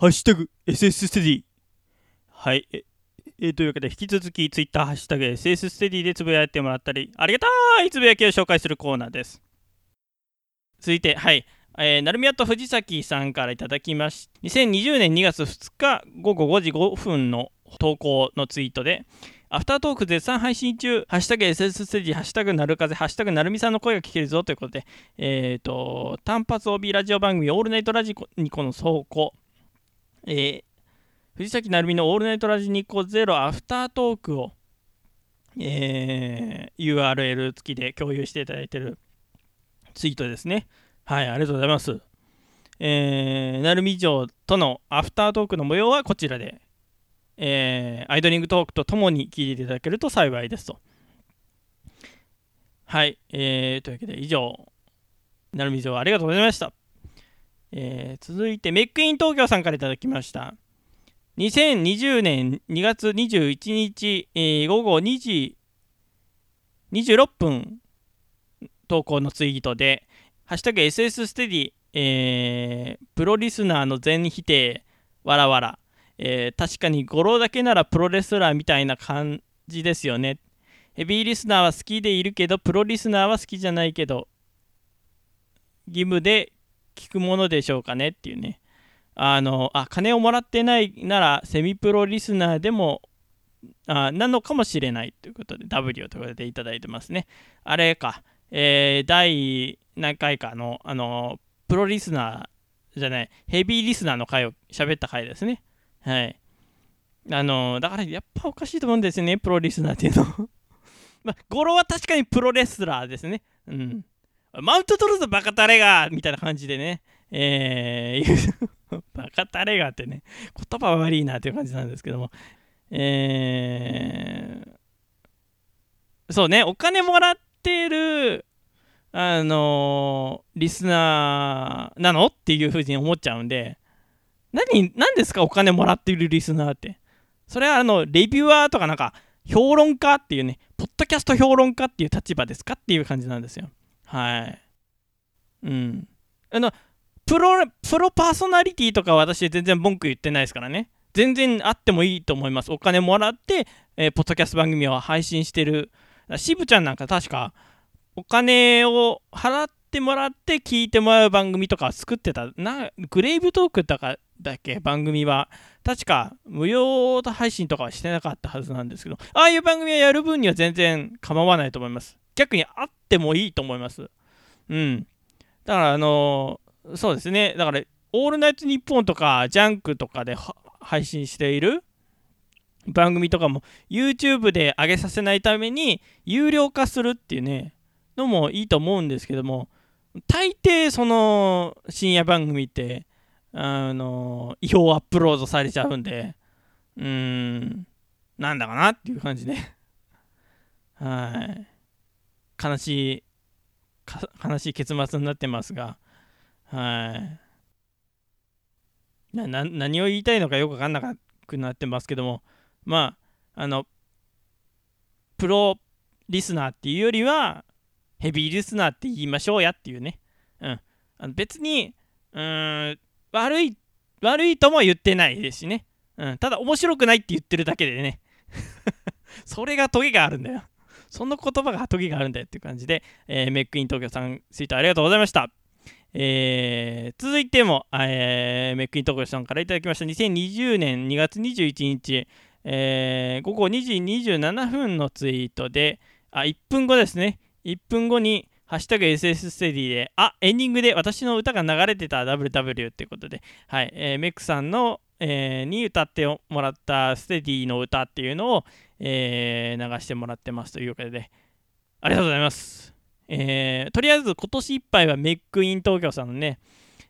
ハッシュタグ SS ステディ。はい。ええ、というわけで、引き続き Twitter ハッシュタグ SS ステディでつぶやいてもらったり、ありがたいつぶやきを紹介するコーナーです。続いて、はい。えー、なるみやと藤崎さんからいただきまし2020年2月2日午後5時5分の投稿のツイートで、アフタートーク絶賛配信中、ハッシュタグ SS ステージ、ハッシュタグなる風、ハッシュタグなるみさんの声が聞けるぞということで、えっ、ー、と、単発 OB ラジオ番組、オールナイトラジニコの倉庫、えー、藤崎なるみのオールナイトラジニコゼロアフタートークを、えー、URL 付きで共有していただいているツイートですね。はい、ありがとうございます。えー、なるみ城とのアフタートークの模様はこちらで、えー、アイドリングトークとともに聞いていただけると幸いですと。はい、えー、というわけで以上、なるみ城ありがとうございました。えー、続いて、メックイン東京さんから頂きました。2020年2月21日、えー、午後2時26分投稿のツイートで、ハッシュタグ SS ステディ、えー、プロリスナーの全否定、わらわら、えー、確かに語呂だけならプロレスラーみたいな感じですよね。ヘビーリスナーは好きでいるけど、プロリスナーは好きじゃないけど、義務で聞くものでしょうかねっていうね。あの、あ、金をもらってないなら、セミプロリスナーでも、あなのかもしれないということで、W ということでいただいてますね。あれか、えー、第何回かの、あの、プロリスナーじゃない、ヘビーリスナーの回を喋った回ですね。はい。あのだからやっぱおかしいと思うんですよね、プロリスナーっていうの。まあ、語呂は確かにプロレスラーですね。うん。マウント取るぞ、バカタレがみたいな感じでね。えー、バカタレがってね、言葉悪いなっていう感じなんですけども。えー、そうね、お金もらってる、あのー、リスナーなのっていうふうに思っちゃうんで、何、何ですかお金もらってるリスナーって。それはあの、レビュアーとかなんか、評論家っていうね、ポッドキャスト評論家っていう立場ですかっていう感じなんですよ。はい。うん。あの、プロ、プロパーソナリティとか私全然文句言ってないですからね。全然あってもいいと思います。お金もらって、えー、ポッドキャスト番組を配信してる。渋ちゃんなんか確か、お金を払ってもらって聞いてもらう番組とか作ってた。な、グレイブトークとかだっけ番組は確か無料配信とかはしてなかったはずなんですけどああいう番組をやる分には全然構わないと思います逆にあってもいいと思います。うん。だからあのー、そうですね。だから「オールナイトニッポン」とか「ジャンク」とかで配信している番組とかも YouTube で上げさせないために有料化するっていうねのもいいと思うんですけども大抵その深夜番組ってあの違法アップロードされちゃうんでうーん。なんだかなっていう感じで。はい。悲しい悲しい結末になってますがはいな何を言いたいのかよく分かんなくなってますけどもまああのプロリスナーっていうよりはヘビーリスナーって言いましょうやっていうねうんあの別にうん悪い、悪いとも言ってないですしね。うん、ただ面白くないって言ってるだけでね。それがトゲがあるんだよ。その言葉がトゲがあるんだよっていう感じで、えー、メックイン東京さん、ツイートありがとうございました。えー、続いても、えー、メックイン東京さんからいただきました。2020年2月21日、えー、午後2時27分のツイートで、あ、1分後ですね。1分後に、ハッシュタグ SS ステディで、あ、エンディングで私の歌が流れてた WW ってことで、はい、えー、メックさんの、えー、に歌ってもらったステディの歌っていうのを、えー、流してもらってますというわけで、ありがとうございます。えー、とりあえず今年いっぱいはメックイン東京さんのね、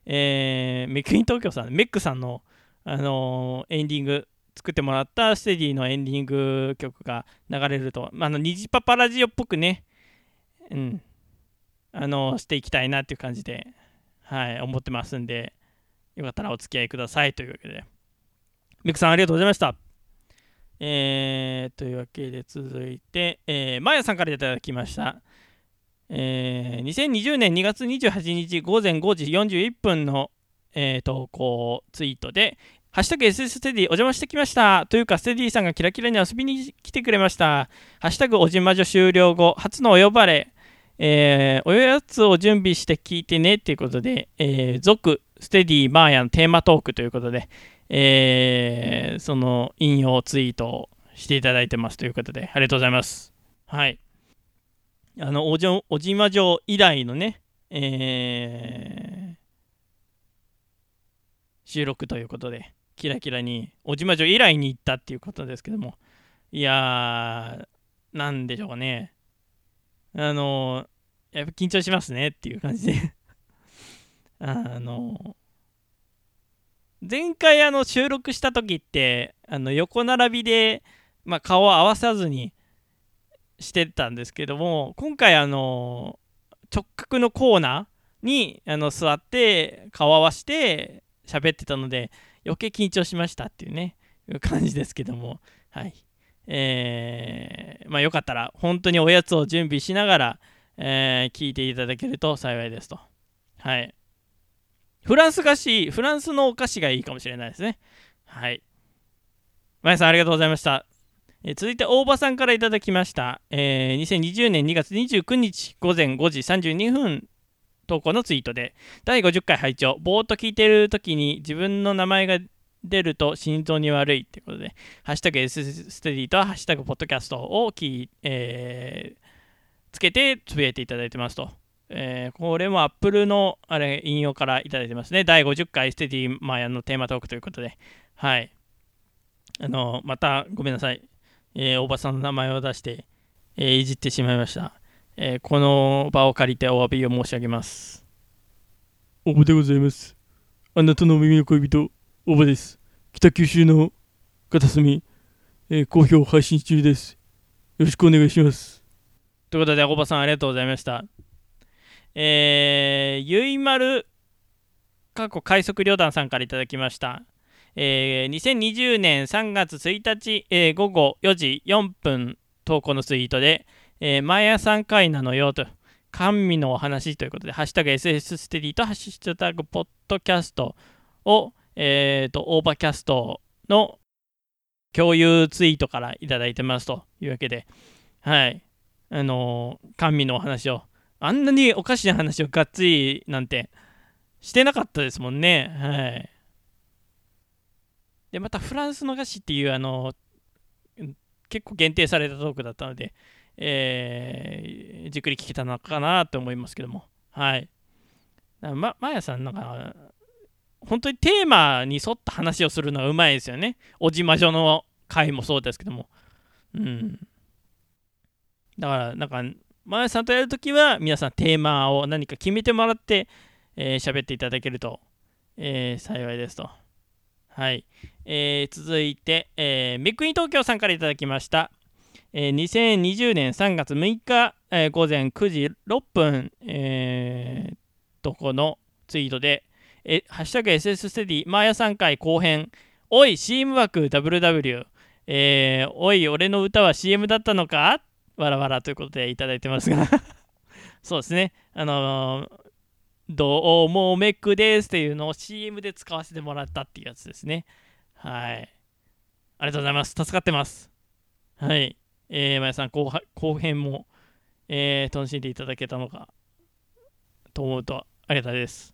えー、メックイン東京さん、メックさんの、あのー、エンディング作ってもらったステディのエンディング曲が流れると、まあ、あの、虹パパラジオっぽくね、うん、あのしていきたいなっていう感じで、はい、思ってますんで、よかったらお付き合いくださいというわけで。ミクさんありがとうございました。えー、というわけで続いて、えー、マヤさんからいただきました。えー、2020年2月28日午前5時41分の、えー、投稿ツイートで、ハッシュタグ SS ステディお邪魔してきました。というか、ステディさんがキラキラに遊びに来てくれました。ハッシュタグおじまじょ終了後、初のお呼ばれ、えーおやつを準備して聞いてねっていうことで、えー続ステディマーヤのテーマトークということで、えーその引用ツイートをしていただいてますということで、ありがとうございます。はい。あの、おじおじまじょ以来のね、えー収録ということで、キラキラに、おじまじょ以来に行ったっていうことですけども、いやー、なんでしょうね。あの、やっぱ緊張しますねっていう感じで。あの、前回あの収録した時って、あの横並びで、まあ、顔を合わさずにしてたんですけども、今回あの、直角のコーナーにあの座って顔を合わせて喋ってたので、余計緊張しましたっていうね、いう感じですけども、はい。えーまあよかったら本当におやつを準備しながら、えー聞いていただけると幸いですと。はい。フランス菓子、フランスのお菓子がいいかもしれないですね。はい。まやさんありがとうございました。え続いて大場さんからいただきました、えー2020年2月29日午前5時32分投稿のツイートで第50回拝聴ぼーっと聞いてる時に自分の名前が出ると心臓に悪いってことでハッシュタグ S ステディとハッシュタグポッドキャストをき、えーつけてつぶやいていただいてますと。えーこれも Apple のあれ引用からいただいてますね。第50回ステディマーヤのテーマトークということで。はい。あの、またごめんなさい。えー、おばさんの名前を出して、えーいじってしまいました。えーこの場を借りてお詫びを申し上げます。おばでございます。あなたの耳の恋人、おばです。北九州の片隅、えー好評配信中です。よろしくお願いします。ということで、おばさんありがとうございました。えー、ゆいまる、過去快速旅団さんからいただきました。えー2020年3月1日、えー午後4時4分投稿のツイートで、えー毎朝3回なのよと、甘味のお話ということで、ハッシュタグ SS ステディとハッシュタグポッドキャストを、えーと、オーバーキャストの共有ツイートからいただいてますというわけで、はい。あのー甘味のお話を、あんなにおかしな話をがっつりなんてしてなかったですもんね。はい。で、またフランスの菓子っていう、あの結構限定されたトークだったので、えーじっくり聞けたのかなと思いますけども。はい。ま、まやさん、なんか、本当にテーマに沿った話をするのがうまいですよね。おじまじょの回もそうですけども。うん。だから、なんか、まやさんとやるときは、皆さんテーマを何か決めてもらって、えー喋っていただけると、えー幸いですと。はい。えー続いて、えーメックイン東京さんからいただきました。えー2020年3月6日、えー午前9時6分、えーとこのツイートで、えハッシュタグ SS ステディ、マーヤ3回後編、おい、CM 枠 WW、えーおい、俺の歌は CM だったのか？わらわらということでいただいてますが、そうですね、あのーどうもメックですっていうのを CM で使わせてもらったっていうやつですね。はい。ありがとうございます。助かってます。はい。えー、まやさん後、後編も、えー楽しんでいただけたのかと思うとありがたいです。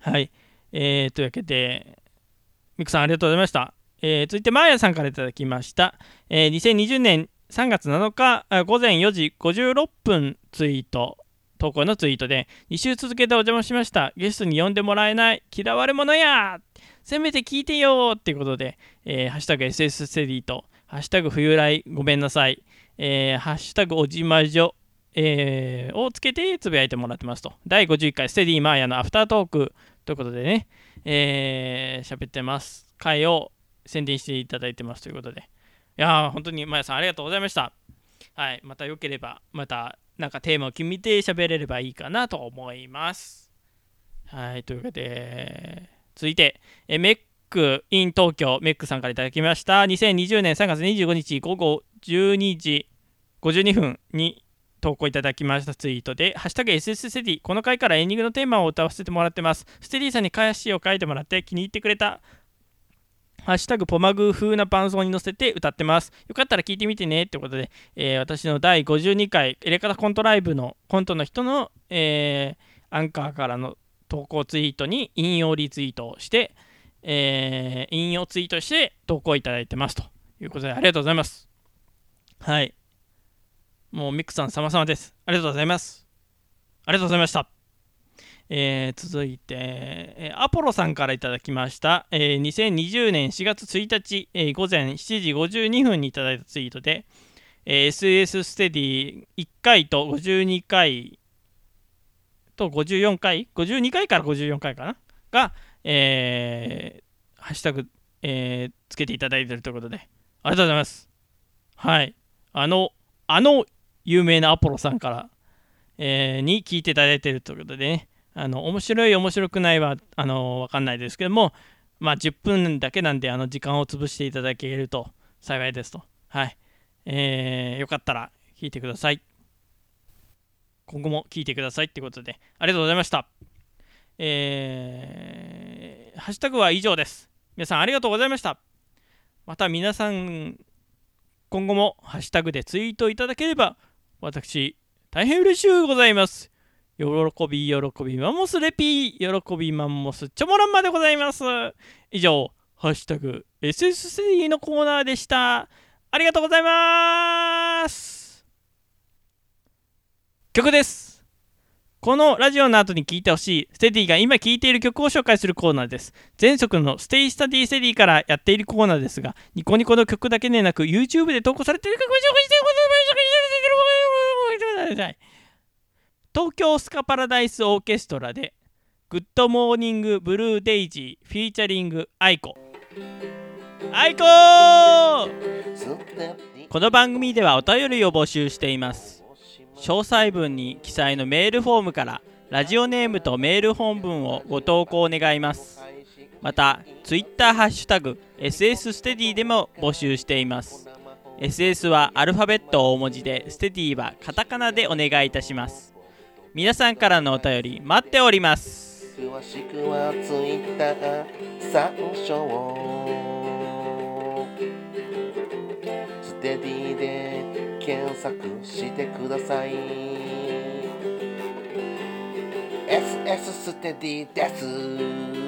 はい。えー、というわけで、ミクさんありがとうございました。えー続いて、マーヤさんからいただきました。えー2020年3月7日午前4時56分ツイート、投稿のツイートで、2週続けてお邪魔しました。ゲストに呼んでもらえない。嫌われ者やせめて聞いてよっていうことで、えーハッシュタグ SS ステディと、ハッシュタグ冬来ごめんなさい、えーハッシュタグおじまじょ、えーをつけてつぶやいてもらってますと。第51回ステディマーヤのアフタートークということでね、えー喋ってます。回を宣伝していただいてますということで。いや、本当にマーヤさんありがとうございました。はい、またよければ、またなんかテーマを決めて喋れればいいかなと思います。はい、というわけで、続いて、えメック in 東京、メックさんからいただきました。2020年3月25日午後12時52分に投稿いただきましたツイートで、ハッシュタグ SS ステディ、この回からエンディングのテーマを歌わせてもらってます。ステディさんに歌詞を書いてもらって気に入ってくれたハッシュタグポマグ風な伴奏に乗せて歌ってます。よかったら聞いてみてねってことで、えー、私の第52回エレカタコントライブのコントの人の、えー、アンカーからの投稿ツイートに引用リツイートをして、えー、引用ツイートして投稿いただいてますということでありがとうございます。はい。もうミックさん様々です。ありがとうございます。ありがとうございました。えー、続いて、えー、アポロさんからいただきました、えー、2020年4月1日、えー、午前7時52分にいただいたツイートで、えー、SS ステディ1回と52回と54回52回から54回かな？が、えー、ハッシュタグ、えー、つけていただいているということでありがとうございます。はい。あのあの有名なアポロさんから、えー、に聞いていただいているということでね。あの面白い面白くないはあの分かんないですけどもまあ10分だけなんであの時間を潰していただけると幸いですと。はい。えー、よかったら聞いてください。今後も聞いてくださいってことでありがとうございました。えー、ハッシュタグは以上です。皆さんありがとうございました。また皆さん今後もハッシュタグでツイートいただければ私大変嬉しゅうございます。喜び、喜び、マンモスレピー、喜び、マンモスチョモランまでございます。以上、ハッシュタグ SS3 のコーナーでした。ありがとうございます曲ですこのラジオの後に聴いてほしいステディが今聴いている曲を紹介するコーナーです。前職のステイスタディステディからやっているコーナーですが、ニコニコの曲だけでなく YouTube で投稿されている曲を紹介してください。東京スカパラダイスオーケストラでグッドモーニングブルーデイジーフィーチャリング aiko。アイコこの番組ではお便りを募集しています。詳細文に記載のメールフォームからラジオネームとメール本文をご投稿願います。また Twitter ハッシュタグ SS ステディでも募集しています。SS はアルファベット大文字でステディはカタカナでお願いいたします。皆さんからのお便り待っております。詳しくはツイッター参照。ステディで検索してください。SS ステディです。